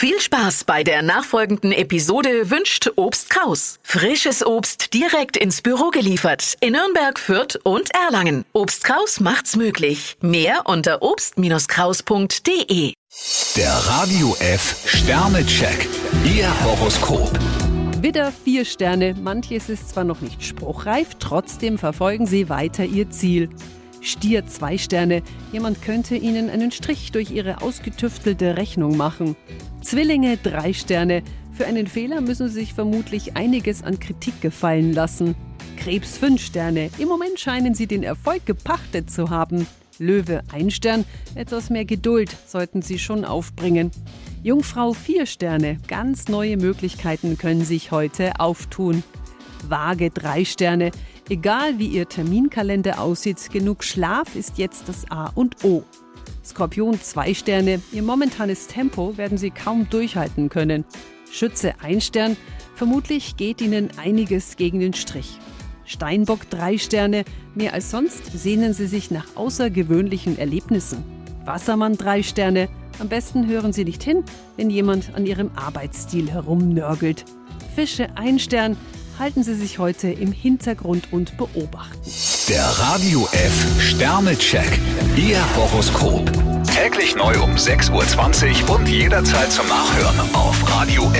Viel Spaß bei der nachfolgenden Episode wünscht Obst Kraus. Frisches Obst direkt ins Büro geliefert in Nürnberg, Fürth und Erlangen. Obst Kraus macht's möglich. Mehr unter obst-kraus.de. Der Radio F Sternecheck. Ihr Horoskop. Widder vier Sterne. Manches ist zwar noch nicht spruchreif, trotzdem verfolgen Sie weiter Ihr Ziel. Stier zwei Sterne. Jemand könnte Ihnen einen Strich durch Ihre ausgetüftelte Rechnung machen. Zwillinge drei Sterne. Für einen Fehler müssen Sie sich vermutlich einiges an Kritik gefallen lassen. Krebs fünf Sterne. Im Moment scheinen Sie den Erfolg gepachtet zu haben. Löwe ein Stern. Etwas mehr Geduld sollten Sie schon aufbringen. Jungfrau vier Sterne. Ganz neue Möglichkeiten können sich heute auftun. Waage drei Sterne. Egal wie Ihr Terminkalender aussieht, genug Schlaf ist jetzt das A und O. Skorpion zwei Sterne. Ihr momentanes Tempo werden Sie kaum durchhalten können. Schütze ein Stern. Vermutlich geht Ihnen einiges gegen den Strich. Steinbock drei Sterne. Mehr als sonst sehnen Sie sich nach außergewöhnlichen Erlebnissen. Wassermann drei Sterne. Am besten hören Sie nicht hin, wenn jemand an Ihrem Arbeitsstil herumnörgelt. Fische ein Stern halten Sie sich heute im Hintergrund und beobachten. Der Radio F Sternecheck. Ihr Horoskop. Täglich neu um 6.20 Uhr und jederzeit zum Nachhören auf radiof.de.